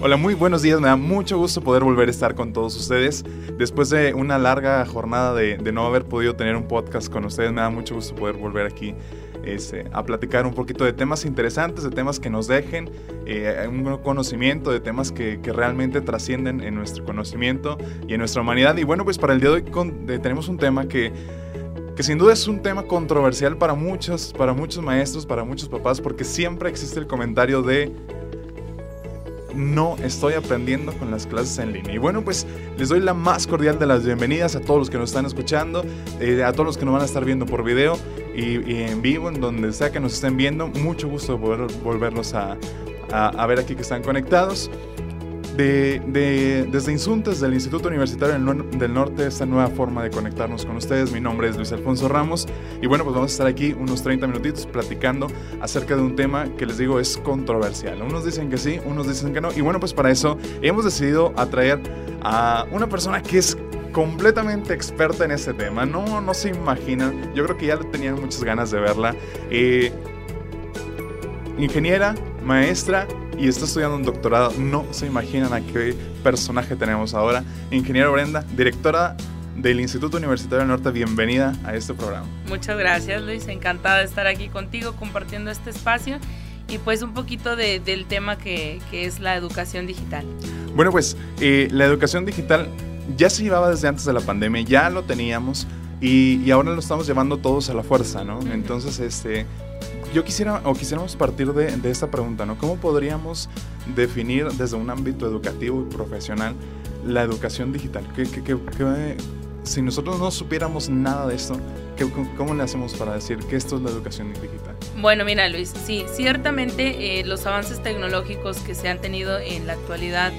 Hola, muy buenos días. Me da mucho gusto poder volver a estar con todos ustedes. Después de una larga jornada de, no haber podido tener un podcast con ustedes, me da mucho gusto poder volver aquí este, a platicar un poquito de temas interesantes, de temas que nos dejen eh, un conocimiento, de temas que, realmente trascienden en nuestro conocimiento y en nuestra humanidad. Y bueno, pues para el día de hoy tenemos un tema que que sin duda es un tema controversial para muchos, para muchos maestros, para muchos papás, porque siempre existe el comentario de no estoy aprendiendo con las clases en línea. Y bueno, pues les doy la más cordial de las bienvenidas a todos los que nos están escuchando, eh, a todos los que nos van a estar viendo por video y, en vivo, en donde sea que nos estén viendo. Mucho gusto poder volverlos a, a ver aquí que están conectados de, desde Insuntes, del Instituto Universitario del, Norte, esta nueva forma de conectarnos con ustedes. Mi nombre es Luis Alfonso Ramos y bueno, pues vamos a estar aquí unos 30 minutitos platicando acerca de un tema que les digo es controversial. Unos dicen que sí, unos dicen que no. Y bueno, pues para eso hemos decidido atraer a una persona que es completamente experta en este tema. No, no se imaginan. Yo creo que ya tenían muchas ganas de verla. Eh, ingeniera, maestra y está estudiando un doctorado. No se imaginan a qué personaje tenemos ahora. Ingeniero Brenda, directora del Instituto Universitario del Norte, bienvenida a este programa. Muchas gracias Luis, encantada de estar aquí contigo compartiendo este espacio y pues un poquito del tema que, es la educación digital. Bueno, pues eh, la educación digital ya se llevaba desde antes de la pandemia, ya lo teníamos y, y ahora lo estamos llevando todos a la fuerza, ¿no? Entonces, este, yo quisiera o quisiéramos partir de, de, esta pregunta, ¿no? ¿Cómo podríamos definir desde un ámbito educativo y profesional la educación digital? ¿Qué, qué, qué, si nosotros no supiéramos nada de esto, ¿cómo le hacemos para decir que esto es la educación digital? Bueno, mira Luis, sí, ciertamente eh, los avances tecnológicos que se han tenido en la actualidad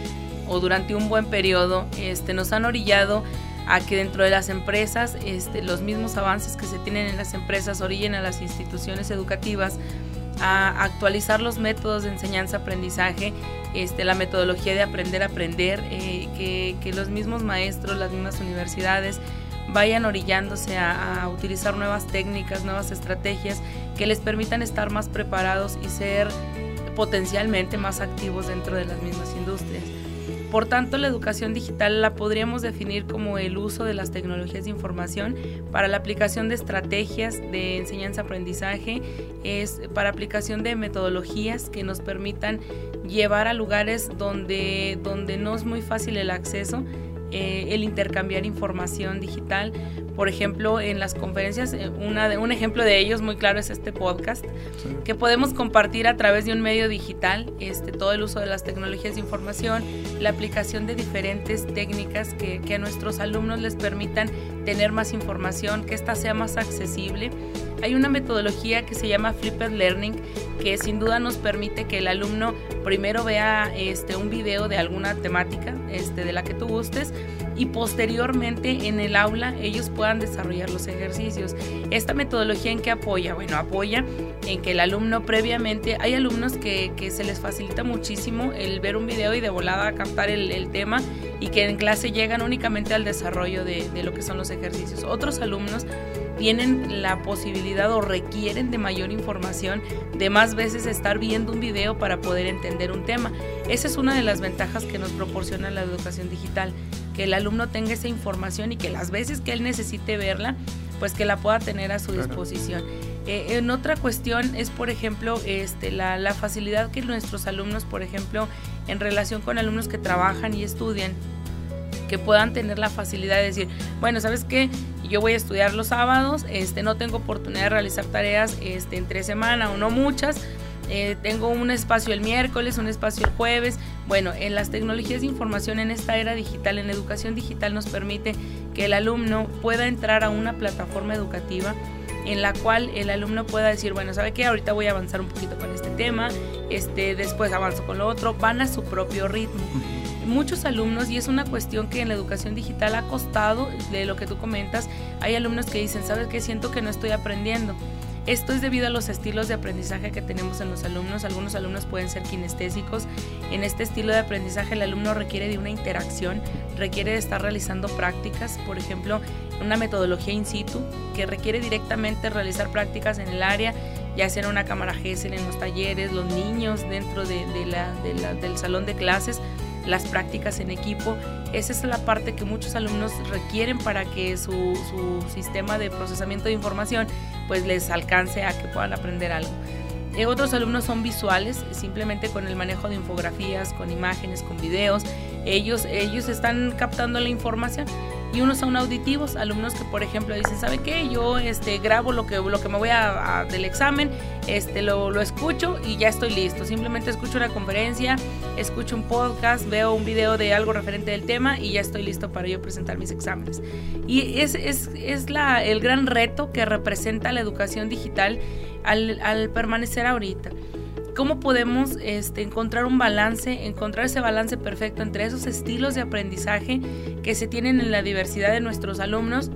o durante un buen periodo este, nos han orillado a que dentro de las empresas este, los mismos avances que se tienen en las empresas orillen a las instituciones educativas a actualizar los métodos de enseñanza-aprendizaje, este, la metodología de aprender-aprender, eh, que, que, los mismos maestros, las mismas universidades vayan orillándose a, a utilizar nuevas técnicas, nuevas estrategias que les permitan estar más preparados y ser potencialmente más activos dentro de las mismas industrias. Por tanto, la educación digital la podríamos definir como el uso de las tecnologías de información para la aplicación de estrategias de enseñanza-aprendizaje, es para aplicación de metodologías que nos permitan llevar a lugares donde, donde no es muy fácil el acceso, eh, el intercambiar información digital, por ejemplo, en las conferencias, eh, un ejemplo de ellos muy claro es este podcast, que podemos compartir a través de un medio digital este, todo el uso de las tecnologías de información, la aplicación de diferentes técnicas que, que a nuestros alumnos les permitan tener más información, que ésta sea más accesible. Hay una metodología que se llama Flipped Learning, que sin duda nos permite que el alumno primero vea este, un video de alguna temática este, de la que tú gustes y posteriormente en el aula ellos puedan desarrollar los ejercicios. ¿Esta metodología en qué apoya? Bueno, apoya en que el alumno previamente, hay alumnos que, se les facilita muchísimo el ver un video y de volada captar el, tema y que en clase llegan únicamente al desarrollo de, de lo que son los ejercicios. Otros alumnos tienen la posibilidad o requieren de mayor información, de más veces estar viendo un video para poder entender un tema. Esa es una de las ventajas que nos proporciona la educación digital, que el alumno tenga esa información y que las veces que él necesite verla, pues que la pueda tener a su disposición. Eh, en otra cuestión es, por ejemplo, este, la, la facilidad que nuestros alumnos, por ejemplo, en relación con alumnos que trabajan y estudian, que puedan tener la facilidad de decir, bueno, ¿sabes qué? Yo voy a estudiar los sábados, este, no tengo oportunidad de realizar tareas este, entre semana o no muchas, eh, tengo un espacio el miércoles, un espacio el jueves. Bueno, en las tecnologías de información en esta era digital, en educación digital, nos permite que el alumno pueda entrar a una plataforma educativa en la cual el alumno pueda decir, bueno, ¿sabe qué? Ahorita voy a avanzar un poquito con este tema, este, después avanzo con lo otro, van a su propio ritmo muchos alumnos, y es una cuestión que en la educación digital ha costado, de lo que tú comentas, hay alumnos que dicen, ¿sabes qué? Siento que no estoy aprendiendo. Esto es debido a los estilos de aprendizaje que tenemos en los alumnos. Algunos alumnos pueden ser kinestésicos. En este estilo de aprendizaje el alumno requiere de una interacción, requiere de estar realizando prácticas, por ejemplo, una metodología in situ que requiere directamente realizar prácticas en el área, ya sea en una cámara GESEL, en los talleres, los niños dentro de, del salón de clases, las prácticas en equipo. Esa es la parte que muchos alumnos requieren para que su, su sistema de procesamiento de información pues les alcance a que puedan aprender algo. Eh, otros alumnos son visuales, simplemente con el manejo de infografías, con imágenes, con videos. Ellos, ellos están captando la información y unos son auditivos, alumnos que por ejemplo dicen, ¿sabe qué? Yo este, grabo lo que, lo que me voy a, del examen, este, lo, lo, escucho y ya estoy listo. Simplemente escucho una conferencia, escucho un podcast, veo un video de algo referente del tema y ya estoy listo para yo presentar mis exámenes. Y es, es, es la, el gran reto que representa la educación digital al, al permanecer ahorita. ¿Cómo podemos este, encontrar un balance, encontrar ese balance perfecto entre esos estilos de aprendizaje que se tienen en la diversidad de nuestros alumnos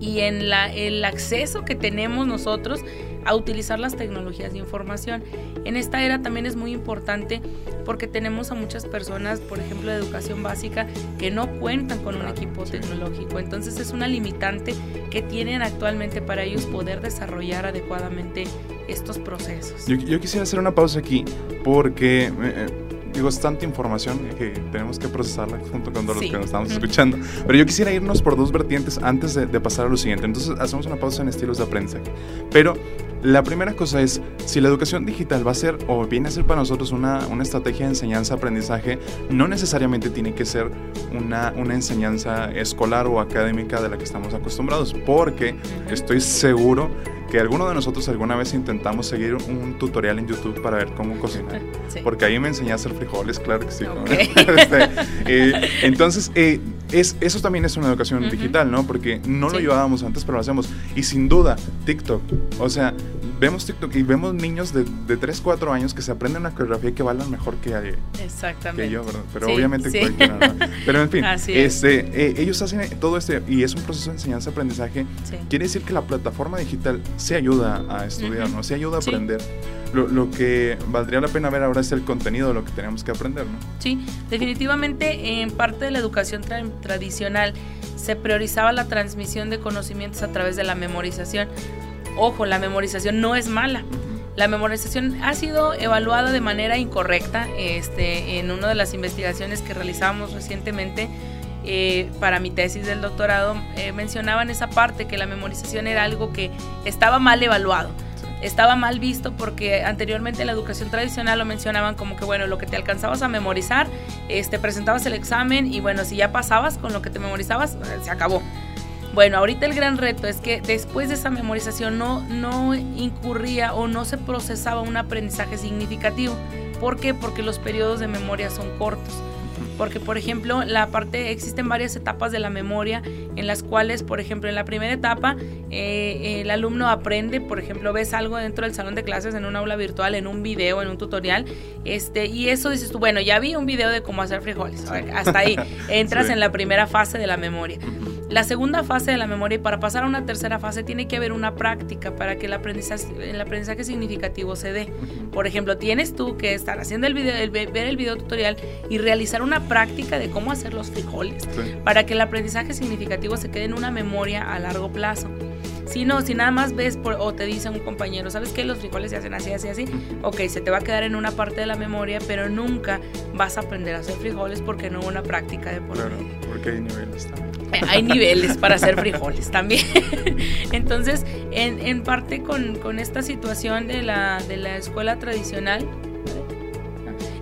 y en la, el acceso que tenemos nosotros a utilizar las tecnologías de información. En esta era también es muy importante porque tenemos a muchas personas, por ejemplo, de educación básica, que no cuentan con un equipo tecnológico. Entonces es una limitante que tienen actualmente para ellos poder desarrollar adecuadamente estos procesos. Yo, quisiera hacer una pausa aquí porque... Eh, eh, digo, es tanta información que tenemos que procesarla junto con todos los que nos estamos escuchando. Pero yo quisiera irnos por dos vertientes antes de, de, pasar a lo siguiente. Entonces, hacemos una pausa en estilos de aprendizaje. Pero la primera cosa es, si la educación digital va a ser o viene a ser para nosotros una, una estrategia de enseñanza-aprendizaje, no necesariamente tiene que ser una, una enseñanza escolar o académica de la que estamos acostumbrados, porque estoy seguro que alguno de nosotros alguna vez intentamos seguir un tutorial en YouTube para ver cómo cocinar. Porque ahí me enseñé a hacer frijoles, claro que sí. Este, eh, entonces, eh, es, eso también es una educación digital, ¿no? Porque no lo llevábamos antes, pero lo hacemos. Y sin duda, TikTok. O sea, vemos TikTok y vemos niños de, de 3, 4 años que se aprenden una coreografía que bailan mejor que, Exactamente. que yo, ¿verdad? Pero obviamente Pero en fin, este, eh, ellos hacen todo este, y es un proceso de enseñanza-aprendizaje. Quiere decir que la plataforma digital se ayuda a estudiar, ¿no? Se ayuda a aprender. Lo, lo, que valdría la pena ver ahora es el contenido de lo que tenemos que aprender, ¿no? Sí, definitivamente en parte de la educación tradicional se priorizaba la transmisión de conocimientos a través de la memorización. Ojo, la memorización no es mala. La memorización ha sido evaluada de manera incorrecta este, en una de las investigaciones que realizamos recientemente eh, para mi tesis del doctorado. Eh, mencionaban esa parte que la memorización era algo que estaba mal evaluado estaba mal visto porque anteriormente en la educación tradicional lo mencionaban como que bueno, lo que te alcanzabas a memorizar, este presentabas el examen y bueno, si ya pasabas con lo que te memorizabas, se acabó. Bueno, ahorita el gran reto es que después de esa memorización no, no incurría o no se procesaba un aprendizaje significativo. ¿Por qué? Porque los periodos de memoria son cortos. Porque por ejemplo la parte existen varias etapas de la memoria en las cuales por ejemplo en la primera etapa eh, el alumno aprende por ejemplo ves algo dentro del salón de clases en un aula virtual en un video en un tutorial este y eso dices tú bueno ya vi un video de cómo hacer frijoles hasta ahí. Entras en la primera fase de la memoria la segunda fase de la memoria y para pasar a una tercera fase tiene que haber una práctica para que el aprendizaje, el aprendizaje significativo se dé. Por ejemplo, tienes tú que estar haciendo el video, ver el video tutorial y realizar una práctica de cómo hacer los frijoles para que el aprendizaje significativo se quede en una memoria a largo plazo. Si no, si nada más ves o te dice un compañero, ¿sabes qué? Los frijoles se hacen así, así, así. Ok, se te va a quedar en una parte de la memoria, pero nunca vas a aprender a hacer frijoles porque no hubo una práctica de por claro, porque hay niveles también. Hay niveles para hacer frijoles también. Entonces, en, parte con, con, esta situación de la, de la escuela tradicional,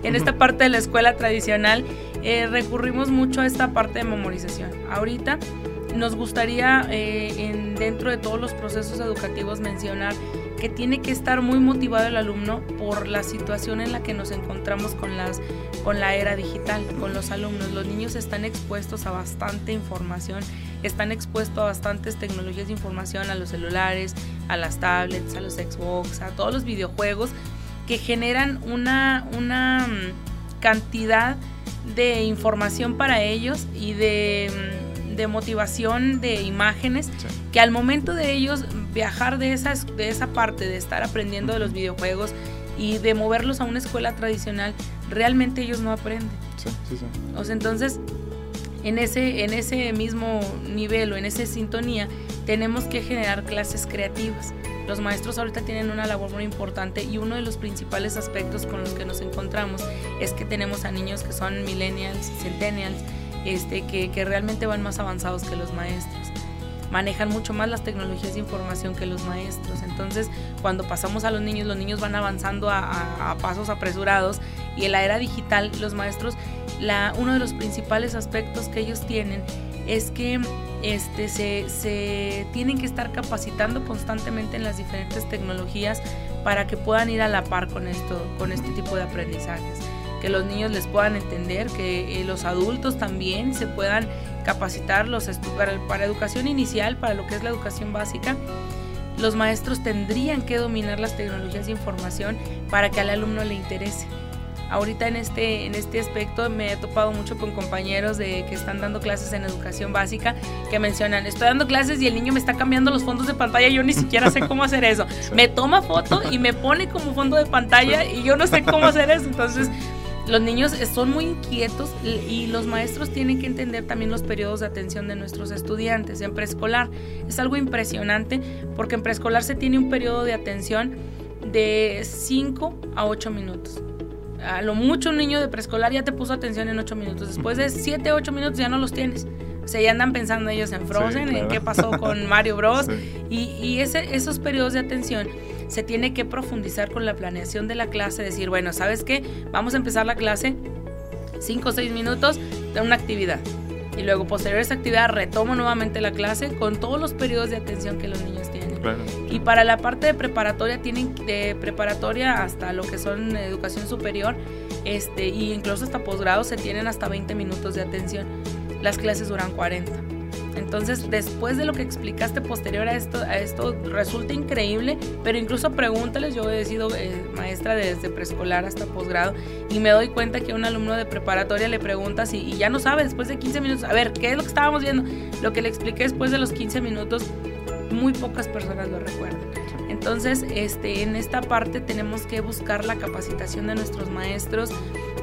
en esta parte de la escuela tradicional, eh, recurrimos mucho a esta parte de memorización. Ahorita nos gustaría eh, en, dentro de todos los procesos educativos mencionar que tiene que estar muy motivado el alumno por la situación en la que nos encontramos con, las, con la era digital, con los alumnos. Los niños están expuestos a bastante información, están expuestos a bastantes tecnologías de información, a los celulares, a las tablets, a los Xbox, a todos los videojuegos que generan una, una mm, cantidad de información para ellos y de mm, de motivación de imágenes que al momento de ellos viajar de, esas, de esa parte, de estar aprendiendo de los videojuegos y de moverlos a una escuela tradicional, realmente ellos no aprenden. Sí, sí, sí. O sea, entonces, en ese, en ese mismo nivel o en esa sintonía, tenemos que generar clases creativas. Los maestros ahorita tienen una labor muy importante y uno de los principales aspectos con los que nos encontramos es que tenemos a niños que son millennials, centennials, este, que, realmente van más avanzados que los maestros manejan mucho más las tecnologías de información que los maestros. Entonces, cuando pasamos a los niños, los niños van avanzando a, pasos apresurados y en la era digital, los maestros, uno de los principales aspectos que ellos tienen es que este, se, se tienen que estar capacitando constantemente en las diferentes tecnologías para que puedan ir a la par con, esto, con este tipo de aprendizajes que los niños les puedan entender, que eh, los adultos también se puedan capacitar los para, para educación inicial, para lo que es la educación básica. Los maestros tendrían que dominar las tecnologías de información para que al alumno le interese. Ahorita en este, en este aspecto me he topado mucho con compañeros de que están dando clases en educación básica que mencionan, estoy dando clases y el niño me está cambiando los fondos de pantalla, yo ni siquiera sé cómo hacer eso. Me toma foto y me pone como fondo de pantalla y yo no sé cómo hacer eso. Entonces, los niños son muy inquietos y los maestros tienen que entender también los periodos de atención de nuestros estudiantes. En preescolar es algo impresionante porque en preescolar se tiene un periodo de atención de 5 a 8 minutos. A lo mucho un niño de preescolar ya te puso atención en 8 minutos. Después de 7, 8 minutos ya no los tienes. O sea, ya andan pensando ellos en Frozen, en qué pasó con Mario Bros. Y, ese, esos periodos de atención se tiene que profundizar con la planeación de la clase, decir, bueno, ¿sabes qué? Vamos a empezar la clase 5 o 6 minutos de una actividad. Y luego, posterior a esa actividad, retomo nuevamente la clase con todos los periodos de atención que los niños tienen. Y para la parte de preparatoria, tienen de preparatoria hasta lo que son educación superior, este, y incluso hasta posgrado, se tienen hasta 20 minutos de atención. Las clases duran 40. Entonces, después de lo que explicaste posterior a esto, resulta increíble, pero incluso pregúntales, yo he sido eh, maestra desde preescolar hasta posgrado y me doy cuenta que un alumno de preparatoria le preguntas y, y, ya no sabe después de 15 minutos, a ver, ¿qué es lo que estábamos viendo? Lo que le expliqué después de los 15 minutos, muy pocas personas lo recuerdan. Entonces, este, en esta parte tenemos que buscar la capacitación de nuestros maestros,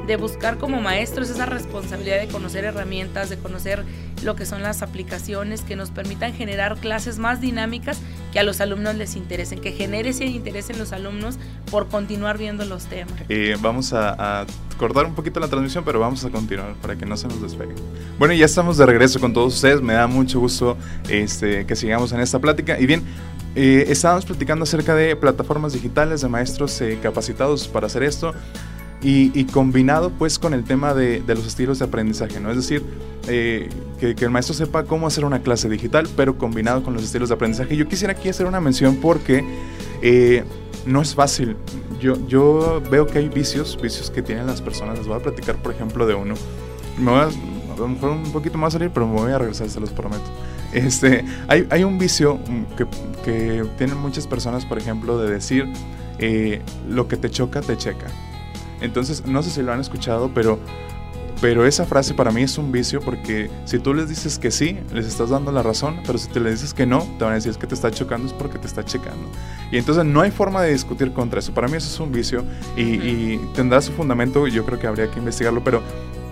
de buscar como maestros esa responsabilidad de conocer herramientas, de conocer lo que son las aplicaciones que nos permitan generar clases más dinámicas que a los alumnos les interesen, que genere ese interés en los alumnos por continuar viendo los temas. Eh, vamos a, cortar un poquito la transmisión, pero vamos a continuar para que no se nos despegue. Bueno, ya estamos de regreso con todos ustedes, me da mucho gusto este, que sigamos en esta plática. Y bien, eh, estábamos platicando acerca de plataformas digitales, de maestros eh, capacitados para hacer esto. Y, combinado pues con el tema de, los estilos de aprendizaje, ¿no? Es decir, eh, que, el maestro sepa cómo hacer una clase digital, pero combinado con los estilos de aprendizaje. Yo quisiera aquí hacer una mención porque eh, no es fácil. Yo, yo veo que hay vicios, vicios que tienen las personas. Les voy a platicar, por ejemplo, de uno. Me voy a, a mejor un poquito más salir, pero me voy a regresar, se los prometo. Este, hay, hay un vicio que, que, tienen muchas personas, por ejemplo, de decir, eh, lo que te choca, te checa. Entonces, no sé si lo han escuchado, pero, pero esa frase para mí es un vicio porque si tú les dices que sí, les estás dando la razón, pero si te le dices que no, te van a decir es que te está chocando, es porque te está checando. Y entonces no hay forma de discutir contra eso. Para mí eso es un vicio y, y tendrá su fundamento, yo creo que habría que investigarlo, pero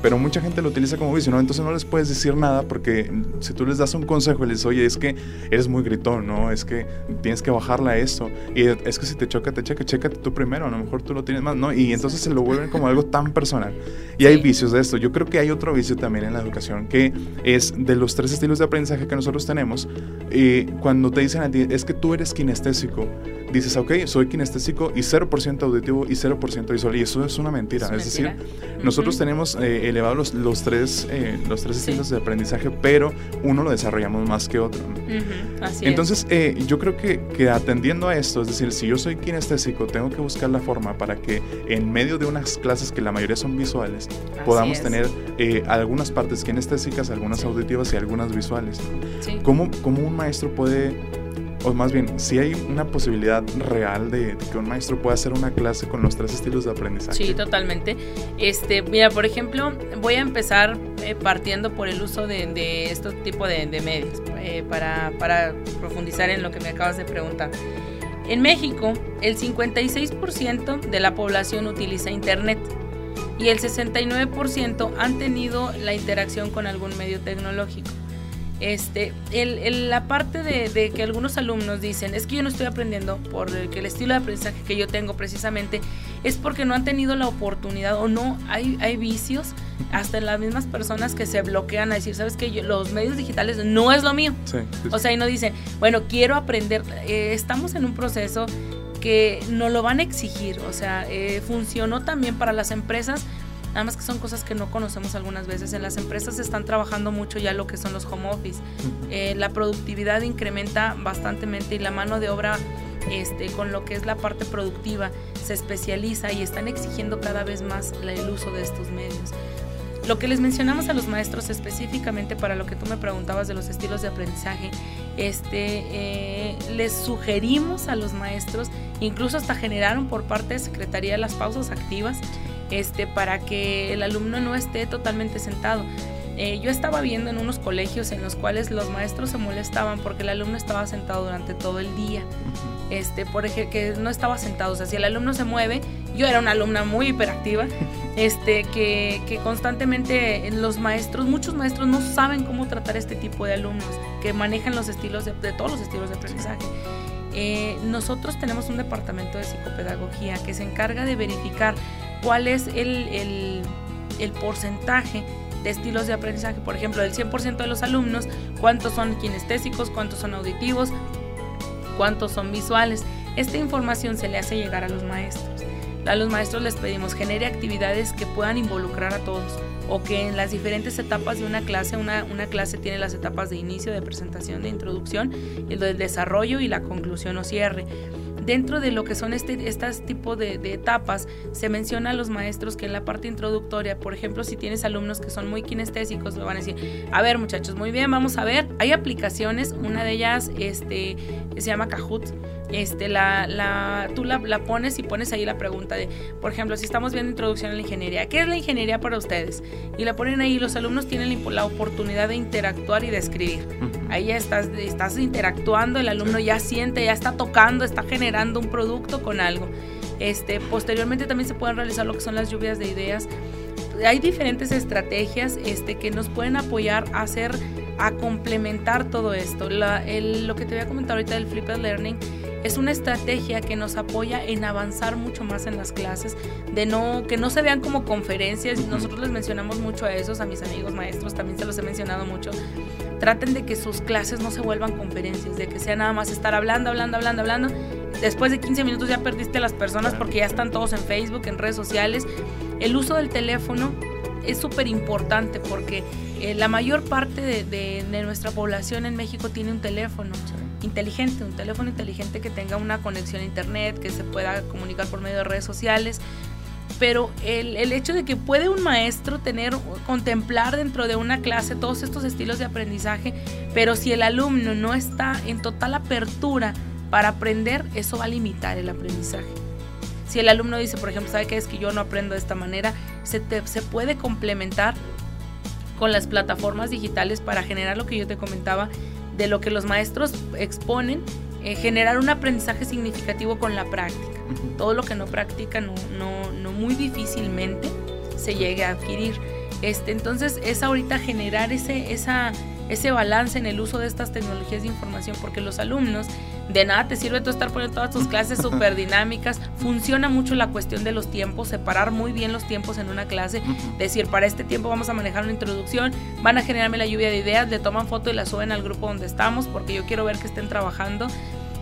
pero mucha gente lo utiliza como vicio, ¿no? Entonces no les puedes decir nada porque si tú les das un consejo y les dices, oye, es que eres muy gritón, ¿no? Es que tienes que bajarla a esto. Y es que si te choca, te checa, chécate tú primero, a lo mejor tú lo tienes más, ¿no? Y entonces se lo vuelven como algo tan personal. Y hay vicios de esto. Yo creo que hay otro vicio también en la educación que es de los tres estilos de aprendizaje que nosotros tenemos. Y cuando te dicen a ti, es que tú eres kinestésico, dices, ok, soy kinestésico y 0% auditivo y 0% visual. Y eso es una mentira. Es, decir, nosotros tenemos eh, elevados los, tres, eh, los tres estilos de aprendizaje, pero uno lo desarrollamos más que otro. Entonces, eh, yo creo que, que, atendiendo a esto, es decir, si yo soy kinestésico, tengo que buscar la forma para que en medio de unas clases que la mayoría son visuales, podamos tener algunas partes kinestésicas, algunas auditivas y algunas visuales. ¿Cómo, ¿Cómo un maestro puede o más bien, si hay una posibilidad real de, que un maestro pueda hacer una clase con los tres estilos de aprendizaje. Sí, totalmente. Este, mira, por ejemplo, voy a empezar eh, partiendo por el uso de, de este tipo de, medios. eh, para, para profundizar en lo que me acabas de preguntar. En México, el 56% de la población utiliza Internet y el 69% han tenido la interacción con algún medio tecnológico. Este, el, la parte de, que algunos alumnos dicen, es que yo no estoy aprendiendo porque el estilo de aprendizaje que yo tengo precisamente es porque no han tenido la oportunidad o no, hay, hay vicios hasta en las mismas personas que se bloquean a decir, sabes que los medios digitales no es lo mío. O sea, y no dicen, bueno, quiero aprender, eh, estamos en un proceso que no lo van a exigir, o sea, eh, funcionó también para las empresas Nada más que son cosas que no conocemos algunas veces. En las empresas están trabajando mucho ya lo que son los home office. Eh, la productividad incrementa bastantemente y la mano de obra este, con lo que es la parte productiva se especializa y están exigiendo cada vez más el uso de estos medios. Lo que les mencionamos a los maestros específicamente para lo que tú me preguntabas de los estilos de aprendizaje, este, eh, les sugerimos a los maestros, incluso hasta generaron por parte de Secretaría las pausas activas, este, para que el alumno no esté totalmente sentado. Eh, yo estaba viendo en unos colegios en los cuales los maestros se molestaban porque el alumno estaba sentado durante todo el día. Este, por ejemplo, que no estaba sentado. O sea, si el alumno se mueve, yo era una alumna muy hiperactiva, este, que, que constantemente los maestros, muchos maestros no saben cómo tratar este tipo de alumnos, que manejan los estilos de, todos los estilos de aprendizaje. Eh, nosotros tenemos un departamento de psicopedagogía que se encarga de verificar cuál es el, porcentaje de estilos de aprendizaje. Por ejemplo, del 100% de los alumnos, cuántos son kinestésicos, cuántos son auditivos, cuántos son visuales. Esta información se le hace llegar a los maestros. A los maestros les pedimos genere actividades que puedan involucrar a todos o que en las diferentes etapas de una clase, una, una clase tiene las etapas de inicio, de presentación, de introducción, el del desarrollo y la conclusión o cierre dentro de lo que son este estas tipo de, etapas, se menciona a los maestros que en la parte introductoria, por ejemplo, si tienes alumnos que son muy kinestésicos, me van a decir, a ver muchachos, muy bien, vamos a ver, hay aplicaciones, una de ellas este, se llama Kahoot, este, la, la, tú la, la, pones y pones ahí la pregunta de, por ejemplo, si estamos viendo introducción a la ingeniería, ¿qué es la ingeniería para ustedes? Y la ponen ahí, los alumnos tienen la, oportunidad de interactuar y de escribir. Ahí ya estás, estás interactuando, el alumno ya siente, ya está tocando, está generando un producto con algo. Este, posteriormente también se pueden realizar lo que son las lluvias de ideas. Hay diferentes estrategias este, que nos pueden apoyar a hacer, a complementar todo esto. La, el, lo que te voy a comentar ahorita del Flipped Learning es una estrategia que nos apoya en avanzar mucho más en las clases, de no que no se vean como conferencias. Nosotros les mencionamos mucho a esos, a mis amigos maestros, también se los he mencionado mucho. Traten de que sus clases no se vuelvan conferencias, de que sea nada más estar hablando, hablando, hablando, hablando. Después de 15 minutos ya perdiste a las personas porque ya están todos en Facebook, en redes sociales. El uso del teléfono es súper importante porque eh, la mayor parte de, de, nuestra población en México tiene un teléfono inteligente, un teléfono inteligente que tenga una conexión a internet, que se pueda comunicar por medio de redes sociales. Pero el, el hecho de que puede un maestro tener, contemplar dentro de una clase todos estos estilos de aprendizaje, pero si el alumno no está en total apertura para aprender, eso va a limitar el aprendizaje. Si el alumno dice, por ejemplo, ¿sabe qué es que yo no aprendo de esta manera? Se, se puede complementar con las plataformas digitales para generar lo que yo te comentaba, de lo que los maestros exponen, eh, generar un aprendizaje significativo con la práctica. Todo lo que no practica no, no, no muy difícilmente se llegue a adquirir. Este, entonces es ahorita generar ese, esa, ese balance en el uso de estas tecnologías de información porque los alumnos de nada te sirve tú estar poniendo todas tus clases súper dinámicas. Funciona mucho la cuestión de los tiempos, separar muy bien los tiempos en una clase. Decir, para este tiempo vamos a manejar una introducción, van a generarme la lluvia de ideas, le toman foto y la suben al grupo donde estamos porque yo quiero ver que estén trabajando.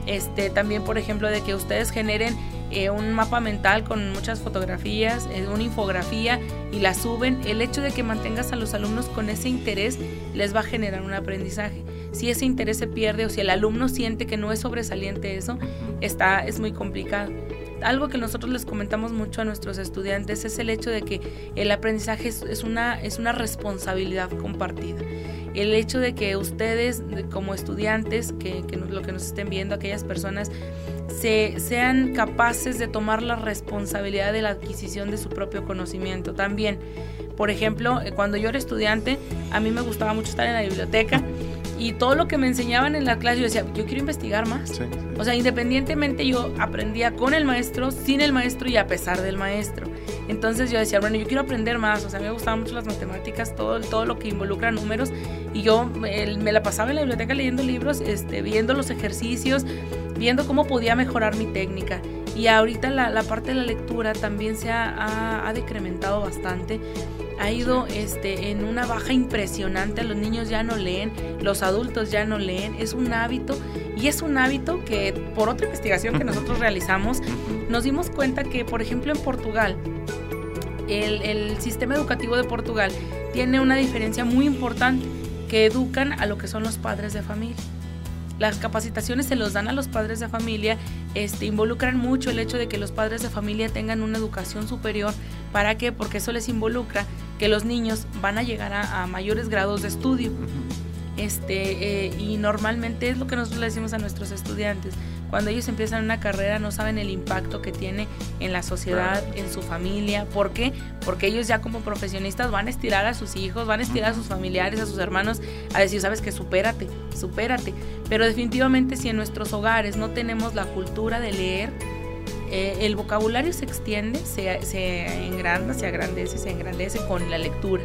Este, también, por ejemplo, de que ustedes generen eh, un mapa mental con muchas fotografías, eh, una infografía y la suben. El hecho de que mantengas a los alumnos con ese interés les va a generar un aprendizaje si ese interés se pierde o si el alumno siente que no es sobresaliente eso, está, es muy complicado. Algo que nosotros les comentamos mucho a nuestros estudiantes es el hecho de que el aprendizaje es, una, es una responsabilidad compartida. El hecho de que ustedes como estudiantes, que, lo que nos estén viendo, aquellas personas, se, sean capaces de tomar la responsabilidad de la adquisición de su propio conocimiento. También, por ejemplo, cuando yo era estudiante, a mí me gustaba mucho estar en la biblioteca Y todo lo que me enseñaban en la clase, yo decía, yo quiero investigar más. O sea, independientemente yo aprendía con el maestro, sin el maestro y a pesar del maestro. Entonces yo decía, bueno, yo quiero aprender más. O sea, me gustaban mucho las matemáticas, todo, todo lo que involucra números. Y yo me la pasaba en la biblioteca leyendo libros, este, viendo los ejercicios, viendo cómo podía mejorar mi técnica. Y ahorita la, la parte de la lectura también se ha, ha, decrementado bastante. Ha ido este, en una baja impresionante. Los niños ya no leen, los adultos ya no leen. Es un hábito y es un hábito que por otra investigación que nosotros realizamos nos dimos cuenta que, por ejemplo, en Portugal, el, el sistema educativo de Portugal tiene una diferencia muy importante que educan a lo que son los padres de familia. Las capacitaciones se los dan a los padres de familia, este, involucran mucho el hecho de que los padres de familia tengan una educación superior. ¿Para qué? Porque eso les involucra que los niños van a llegar a, mayores grados de estudio. Este, eh, y normalmente es lo que nosotros le decimos a nuestros estudiantes cuando ellos empiezan una carrera no saben el impacto que tiene en la sociedad, en su familia. ¿Por qué? Porque ellos ya como profesionistas van a estirar a sus hijos, van a estirar a sus familiares, a sus hermanos, a decir, sabes que supérate, supérate. Pero definitivamente si en nuestros hogares no tenemos la cultura de leer, eh, el vocabulario se extiende, se, se engranda, se agrandece, se engrandece con la lectura.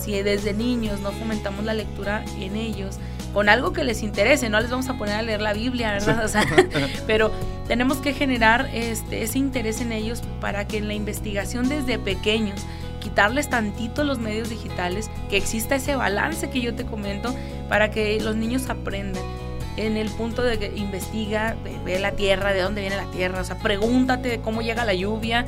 Si desde niños no fomentamos la lectura en ellos, con algo que les interese, no les vamos a poner a leer la Biblia, ¿verdad? O sea, pero tenemos que generar este, ese interés en ellos para que en la investigación desde pequeños, quitarles tantito los medios digitales, que exista ese balance que yo te comento, para que los niños aprendan en el punto de que investiga, ve, la tierra, de dónde viene la tierra, o sea, pregúntate de cómo llega la lluvia,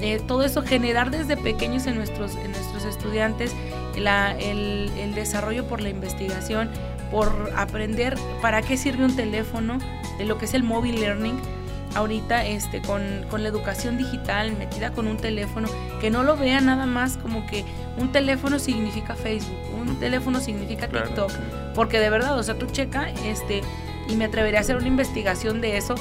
eh, todo eso, generar desde pequeños en nuestros, en nuestros estudiantes la, el, el desarrollo por la investigación por aprender para qué sirve un teléfono, de lo que es el mobile learning, ahorita este, con, la educación digital metida con un teléfono, que no lo vean nada más como que un teléfono significa Facebook, un teléfono significa TikTok, porque de verdad, o sea, tú checa, este, y me atrevería a hacer una investigación de eso,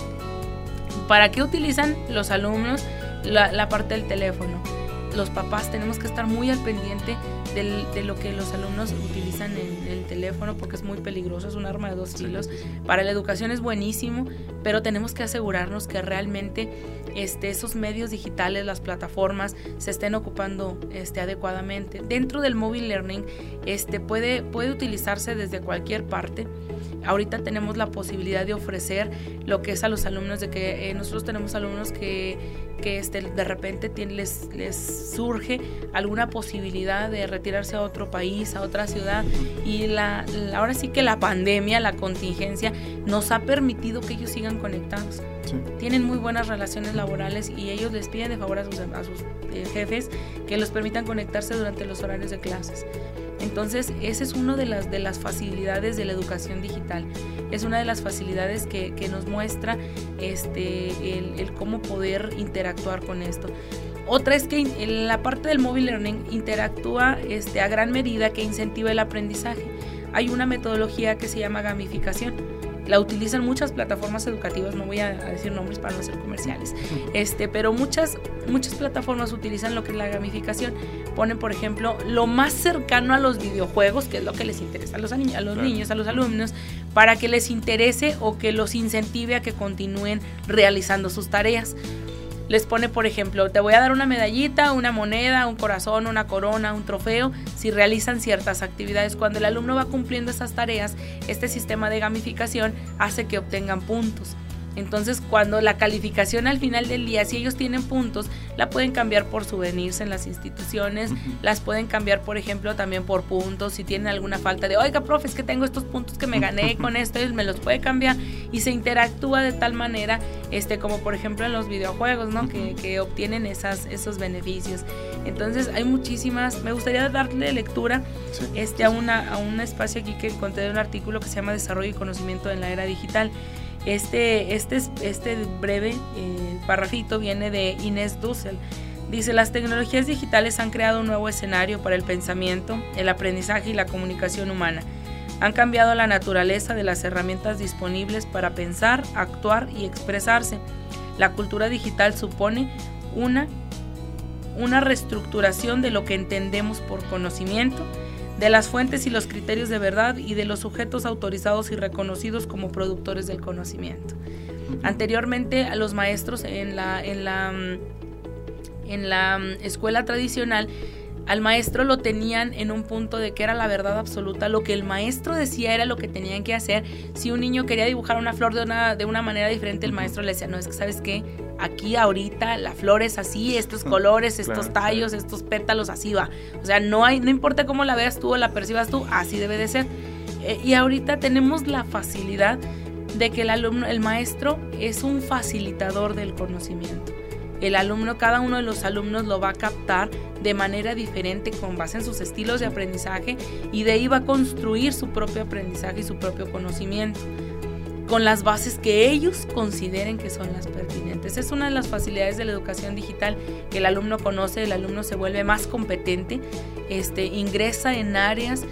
¿para qué utilizan los alumnos la, la parte del teléfono? Los papás tenemos que estar muy al pendiente de lo que los alumnos utilizan en el teléfono porque es muy peligroso, es un arma de dos filos. Para la educación es buenísimo, pero tenemos que asegurarnos que realmente este, esos medios digitales, las plataformas, se estén ocupando este, adecuadamente. Dentro del mobile learning este, puede, puede utilizarse desde cualquier parte. Ahorita tenemos la posibilidad de ofrecer lo que es a los alumnos, de que eh, nosotros tenemos alumnos que, que este, de repente les, les surge alguna posibilidad de retirarse a otro país, a otra ciudad, y la, ahora sí que la pandemia, la contingencia, nos ha permitido que ellos sigan conectados. Tienen muy buenas relaciones laborales y ellos les piden de favor a sus, a sus eh, jefes que los permitan conectarse durante los horarios de clases. Entonces, esa es una de las, de las facilidades de la educación digital. Es una de las facilidades que, nos muestra este, el, cómo poder interactuar con esto. Otra es que la parte del mobile learning interactúa este, a gran medida que incentiva el aprendizaje. Hay una metodología que se llama gamificación la utilizan muchas plataformas educativas, no voy a, decir nombres para no ser comerciales, este, pero muchas, muchas plataformas utilizan lo que es la gamificación. Ponen, por ejemplo, lo más cercano a los videojuegos, que es lo que les interesa a los, a los niños, a los alumnos, para que les interese o que los incentive a que continúen realizando sus tareas les pone, por ejemplo, te voy a dar una medallita, una moneda, un corazón, una corona, un trofeo, si realizan ciertas actividades. Cuando el alumno va cumpliendo esas tareas, este sistema de gamificación hace que obtengan puntos. Entonces, cuando la calificación al final del día, si ellos tienen puntos, la pueden cambiar por souvenirs en las instituciones, las pueden cambiar, por ejemplo, también por puntos, si tienen alguna falta de, oiga, profe, es que tengo estos puntos que me gané con esto, él me los puede cambiar y se interactúa de tal manera, este, como por ejemplo en los videojuegos, ¿no? Que, que obtienen esas, esos beneficios. Entonces, hay muchísimas, me gustaría darle lectura este, a, una, a un espacio aquí que encontré de un artículo que se llama Desarrollo y Conocimiento en la Era Digital. Este, este, este breve eh, parrafito viene de Inés Dussel. Dice, las tecnologías digitales han creado un nuevo escenario para el pensamiento, el aprendizaje y la comunicación humana. Han cambiado la naturaleza de las herramientas disponibles para pensar, actuar y expresarse. La cultura digital supone una, una reestructuración de lo que entendemos por conocimiento, de las fuentes y los criterios de verdad y de los sujetos autorizados y reconocidos como productores del conocimiento. Anteriormente a los maestros en la, en la, en la escuela tradicional al maestro lo tenían en un punto de que era la verdad absoluta, lo que el maestro decía era lo que tenían que hacer. Si un niño quería dibujar una flor de una, de una manera diferente, el maestro le decía, no, es que sabes qué, aquí ahorita la flor es así, estos colores, estos tallos, estos pétalos, así va. O sea, no, hay, no importa cómo la veas tú o la percibas tú, así debe de ser. Eh, y ahorita tenemos la facilidad de que el alumno, el maestro es un facilitador del conocimiento. El alumno, cada uno de los alumnos lo va a captar de manera diferente con base en sus estilos de aprendizaje y de ahí va a construir su propio aprendizaje y su propio conocimiento con las bases que ellos consideren que son las pertinentes. Es una de las facilidades de la educación digital que el alumno conoce, el alumno se vuelve más competente, este, ingresa en áreas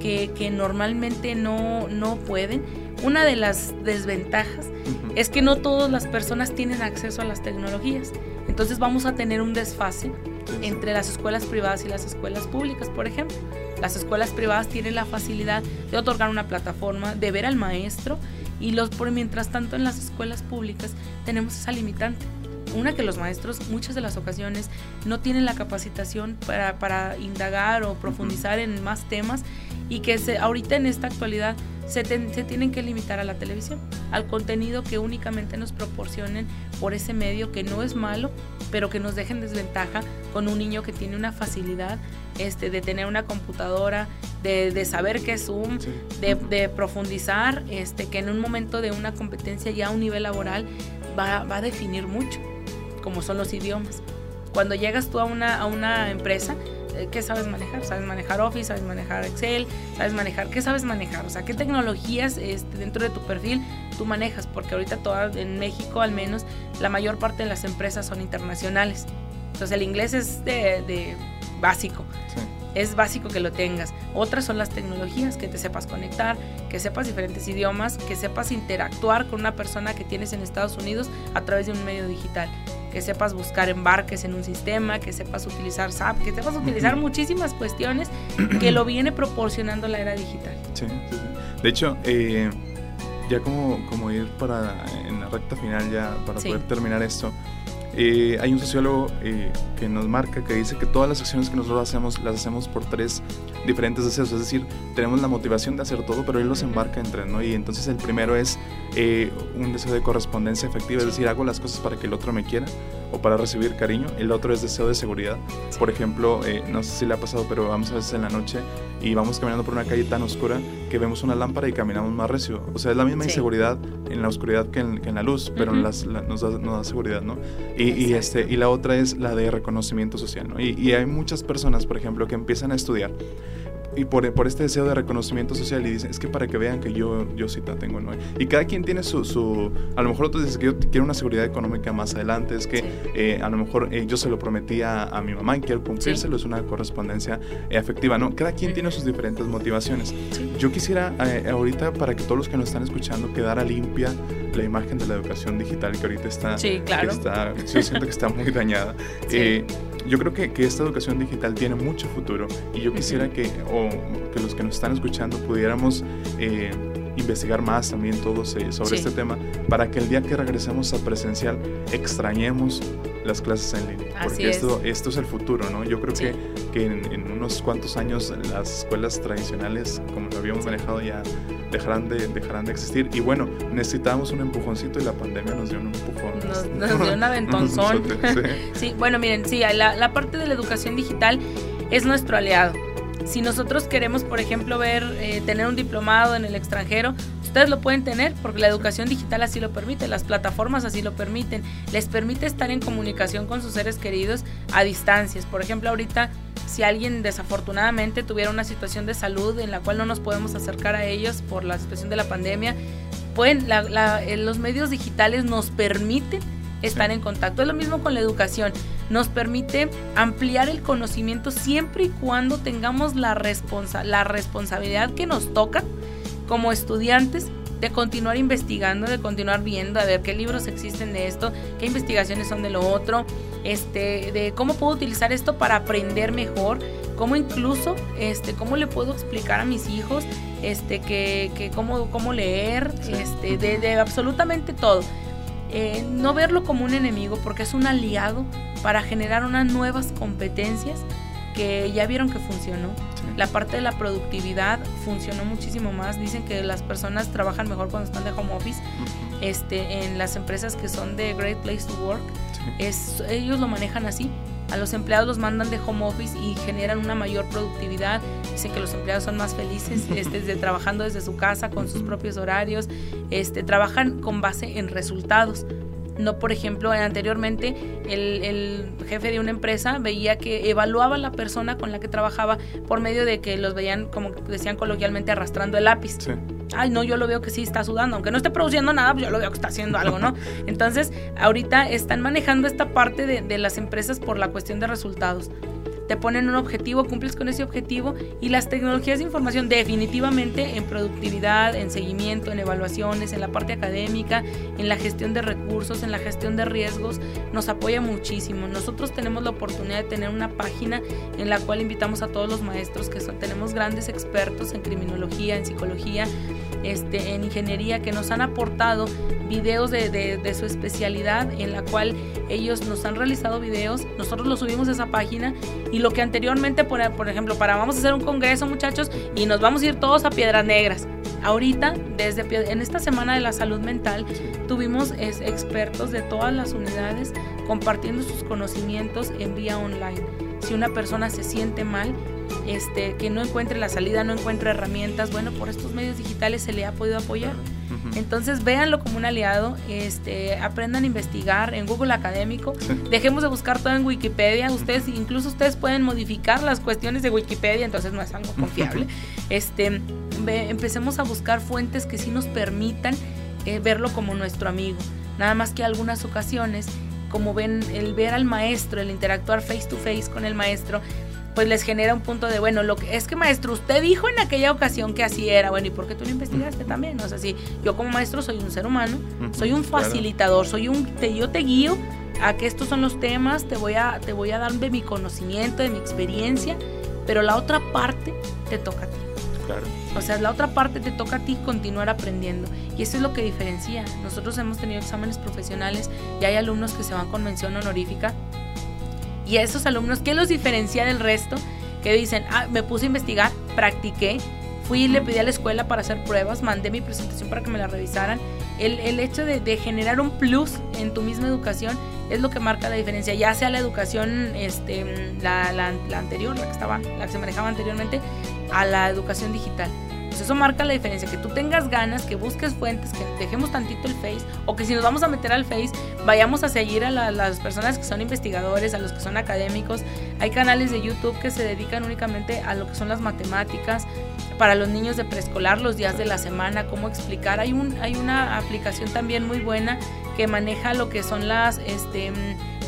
que, que normalmente no, no pueden. Una de las desventajas es que no todas las personas tienen acceso a las tecnologías. Entonces vamos a tener un desfase entre las escuelas privadas y las escuelas públicas, por ejemplo. Las escuelas privadas tienen la facilidad de otorgar una plataforma, de ver al maestro y los por mientras tanto en las escuelas públicas tenemos esa limitante. Una que los maestros muchas de las ocasiones no tienen la capacitación para, para indagar o profundizar en más temas y que se, ahorita en esta actualidad se, se, tienen que limitar a la televisión, al contenido que únicamente nos proporcionen por ese medio que no es malo, pero que nos dejen desventaja con un niño que tiene una facilidad este, de tener una computadora, de, de saber qué es Zoom, de, de, profundizar, este, que en un momento de una competencia ya a un nivel laboral va, va a definir mucho, como son los idiomas. Cuando llegas tú a una, a una empresa, ¿qué sabes manejar? ¿Sabes manejar Office? ¿Sabes manejar Excel? ¿Sabes manejar? ¿Qué sabes manejar? O sea, ¿qué tecnologías este, dentro de tu perfil tú manejas? Porque ahorita toda, en México al menos la mayor parte de las empresas son internacionales. Entonces el inglés es de, básico. Es básico que lo tengas. Otras son las tecnologías, que te sepas conectar, que sepas diferentes idiomas, que sepas interactuar con una persona que tienes en Estados Unidos a través de un medio digital que sepas buscar embarques en un sistema, que sepas utilizar SAP, que sepas utilizar muchísimas cuestiones que lo viene proporcionando la era digital. Sí, sí, sí. De hecho, eh, ya como, como ir para en la recta final, ya para poder terminar esto, eh, hay un sociólogo eh, que nos marca, que dice que todas las acciones que nosotros hacemos las hacemos por tres diferentes deseos, es decir, tenemos la motivación de hacer todo, pero él los embarca en tres, ¿no? Y entonces el primero es eh, un deseo de correspondencia efectiva, es decir, hago las cosas para que el otro me quiera o para recibir cariño. El otro es deseo de seguridad. Por ejemplo, no sé si le ha pasado, pero vamos a veces en la noche y vamos caminando por una calle tan oscura que vemos una lámpara y caminamos más recio. O sea, es la misma inseguridad en la oscuridad que en, la luz, pero nos, da, nos, da, seguridad, ¿no? Y, y, este, y la otra es la de reconocimiento social, ¿no? Y, y hay muchas personas, por ejemplo, que empiezan a estudiar y por, por, este deseo de reconocimiento social y dicen, es que para que vean que yo, yo sí la tengo, ¿no? Y cada quien tiene su, su, a lo mejor otros dicen que yo quiero una seguridad económica más adelante, es que eh, a lo mejor eh, yo se lo prometí a, a, mi mamá y quiero cumplírselo, es una correspondencia eh, afectiva, ¿no? Cada quien tiene sus diferentes motivaciones. Yo quisiera ahorita, para que todos los que nos están escuchando, quedara limpia la imagen de la educación digital que ahorita está, sí, claro. está yo siento que está muy dañada. Sí yo creo que, que, esta educación digital tiene mucho futuro y yo quisiera que, o que los que nos están escuchando pudiéramos eh, investigar más también todos eh, sobre este tema para que el día que regresemos a presencial extrañemos las clases en línea. porque esto, esto es el futuro, ¿no? Yo creo que, que en, unos cuantos años las escuelas tradicionales, como lo habíamos manejado, ya dejarán de, dejarán de existir. Y bueno, necesitábamos un empujoncito y la pandemia nos dio un empujón. Nos, dio un aventonzón. sí. bueno, miren, sí, la, la parte de la educación digital es nuestro aliado si nosotros queremos, por ejemplo, ver, eh, tener un diplomado en el extranjero, ustedes lo pueden tener porque la educación digital así lo permite, las plataformas así lo permiten, les permite estar en comunicación con sus seres queridos a distancias. Por ejemplo, ahorita si alguien desafortunadamente tuviera una situación de salud en la cual no nos podemos acercar a ellos por la situación de la pandemia, pueden, eh, los medios digitales nos permiten estar en contacto. Es lo mismo con la educación nos permite ampliar el conocimiento siempre y cuando tengamos la, responsa la responsabilidad que nos toca como estudiantes de continuar investigando, de continuar viendo, a ver qué libros existen de esto, qué investigaciones son de lo otro, este, de cómo puedo utilizar esto para aprender mejor, cómo incluso, este, cómo le puedo explicar a mis hijos, este, que, que cómo, cómo leer, este, de, absolutamente todo. Eh, no verlo como un enemigo porque es un aliado para generar unas nuevas competencias que ya vieron que funcionó. La parte de la productividad funcionó muchísimo más. Dicen que las personas trabajan mejor cuando están de home office. Este, en las empresas que son de Great Place to Work, es, ellos lo manejan así. A los empleados los mandan de home office y generan una mayor productividad. Dicen que los empleados son más felices este, de, trabajando desde su casa con sus propios horarios. Este, trabajan con base en resultados. No, por ejemplo, anteriormente el, jefe de una empresa veía que evaluaba a la persona con la que trabajaba por medio de que los veían, como decían coloquialmente, arrastrando el lápiz. Ay, no, yo lo veo que sí está sudando, aunque no esté produciendo nada, pues yo lo veo que está haciendo algo, ¿no? Entonces, ahorita están manejando esta parte de, de las empresas por la cuestión de resultados te ponen un objetivo, cumples con ese objetivo y las tecnologías de información definitivamente en productividad, en seguimiento, en evaluaciones, en la parte académica, en la gestión de recursos, en la gestión de riesgos, nos apoya muchísimo. Nosotros tenemos la oportunidad de tener una página en la cual invitamos a todos los maestros que son, tenemos grandes expertos en criminología, en psicología, este, en ingeniería, que nos han aportado videos de, de, su especialidad en la cual ellos nos han realizado videos, nosotros los subimos a esa página y lo que anteriormente, por, por ejemplo, para vamos a hacer un congreso muchachos y nos vamos a ir todos a Piedras Negras. Ahorita, desde en esta semana de la salud mental, tuvimos expertos de todas las unidades compartiendo sus conocimientos en vía online. Si una persona se siente mal, este, que no encuentre la salida, no encuentre herramientas, bueno, por estos medios digitales se le ha podido apoyar. Entonces véanlo como un aliado, este, aprendan a investigar en Google Académico, dejemos de buscar todo en Wikipedia, ustedes, incluso ustedes pueden modificar las cuestiones de Wikipedia, entonces no es algo confiable. este, empecemos a buscar fuentes que sí nos permitan eh, verlo como nuestro amigo. Nada más que algunas ocasiones, como ven, el ver al maestro, el interactuar face to face con el maestro, pues les genera un punto de, bueno, lo que es que maestro, usted dijo en aquella ocasión que así era, bueno, ¿y por qué tú lo investigaste también? O sea, si yo como maestro soy un ser humano, soy un facilitador, soy un, te, yo te guío a que estos son los temas, te voy, a, te voy a dar de mi conocimiento, de mi experiencia, pero la otra parte te toca a ti. Claro. O sea, la otra parte te toca a ti continuar aprendiendo. Y eso es lo que diferencia. Nosotros hemos tenido exámenes profesionales y hay alumnos que se van con mención honorífica y a esos alumnos, ¿qué los diferencia del resto? Que dicen, ah, me puse a investigar, practiqué, fui y le pedí a la escuela para hacer pruebas, mandé mi presentación para que me la revisaran. El, el hecho de, de, generar un plus en tu misma educación es lo que marca la diferencia, ya sea la educación, este, la, la, la anterior, la que, estaba, la que se manejaba anteriormente, a la educación digital. Pues eso marca la diferencia, que tú tengas ganas, que busques fuentes, que dejemos tantito el Face, o que si nos vamos a meter al Face, vayamos a seguir a las personas que son investigadores, a los que son académicos. Hay canales de YouTube que se dedican únicamente a lo que son las matemáticas, para los niños de preescolar, los días de la semana, cómo explicar. Hay, un, hay una aplicación también muy buena que maneja lo que son las... Este,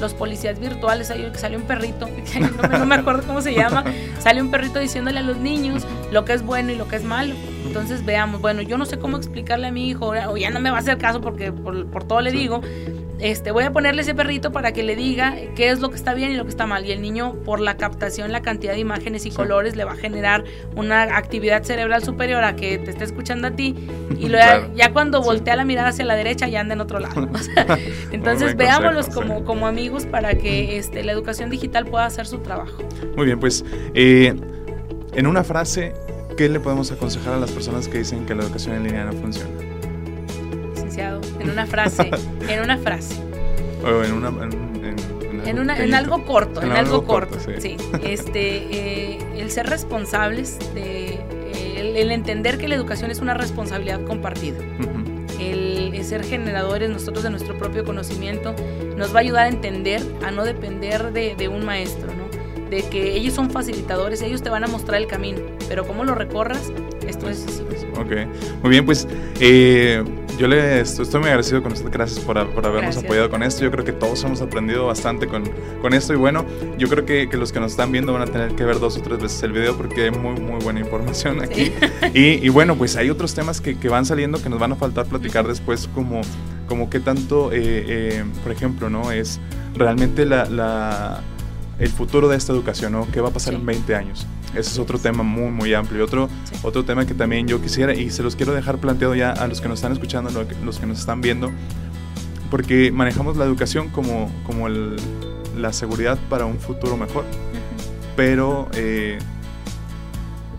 los policías virtuales, hay sale un perrito, no me, acuerdo cómo se llama, sale un perrito diciéndole a los niños lo que es bueno y lo que es malo. Entonces veamos, bueno, yo no sé cómo explicarle a mi hijo, o ya no me va a hacer caso porque por, por todo le digo, este, voy a ponerle ese perrito para que le diga qué es lo que está bien y lo que está mal. Y el niño, por la captación, la cantidad de imágenes y colores, le va a generar una actividad cerebral superior a que te esté escuchando a ti. Y luego, ya cuando voltea la mirada hacia la derecha, ya anda en otro lado. entonces, veámoslos como, como amigos para que este, la educación digital pueda hacer su trabajo. Muy bien, pues eh, en una frase, ¿qué le podemos aconsejar a las personas que dicen que la educación en línea no funciona? en una frase, en una frase. O en una... En, en, algo corto, en, algo, corto, sí. Este, eh, el ser responsables, de, el, entender que la educación es una responsabilidad compartida. el, ser generadores nosotros de nuestro propio conocimiento nos va a ayudar a entender, a no depender de, de un maestro, ¿no? De que ellos son facilitadores, ellos te van a mostrar el camino, pero cómo lo recorras, esto es así. Ok, muy bien, pues eh, yo le estoy, muy agradecido con usted, gracias por, habernos apoyado con esto. Yo creo que todos hemos aprendido bastante con, con esto y bueno, yo creo que, que, los que nos están viendo van a tener que ver dos o tres veces el video porque hay muy, muy buena información aquí. Y, y, bueno, pues hay otros temas que, que, van saliendo que nos van a faltar platicar después como, como qué tanto, eh, eh, por ejemplo, ¿no? Es realmente la, la el futuro de esta educación, ¿no? ¿Qué va a pasar en 20 años? Ese es otro tema muy, muy amplio. Otro, otro tema que también yo quisiera, y se los quiero dejar planteado ya a los que nos están escuchando, los que nos están viendo, porque manejamos la educación como, como la seguridad para un futuro mejor, pero eh,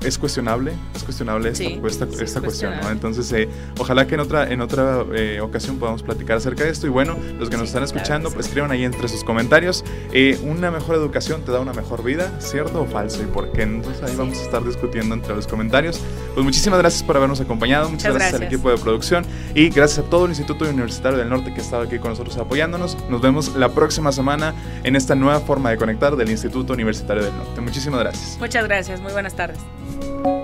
es cuestionable, es cuestionable esta, esta, cuestión, ¿no? Entonces, eh, ojalá que en otra, en otra eh, ocasión podamos platicar acerca de esto. Y bueno, los que nos están escuchando, pues escriban ahí entre sus comentarios. Eh, una mejor educación te da una mejor vida, ¿cierto o falso? ¿Y por qué? Entonces ahí vamos a estar discutiendo entre los comentarios. Pues muchísimas gracias por habernos acompañado, muchas, gracias, al equipo de producción y gracias a todo el Instituto Universitario del Norte que ha estado aquí con nosotros apoyándonos. Nos vemos la próxima semana en esta nueva forma de conectar del Instituto Universitario del Norte. Muchísimas gracias. Muchas gracias, muy buenas tardes. 嗯。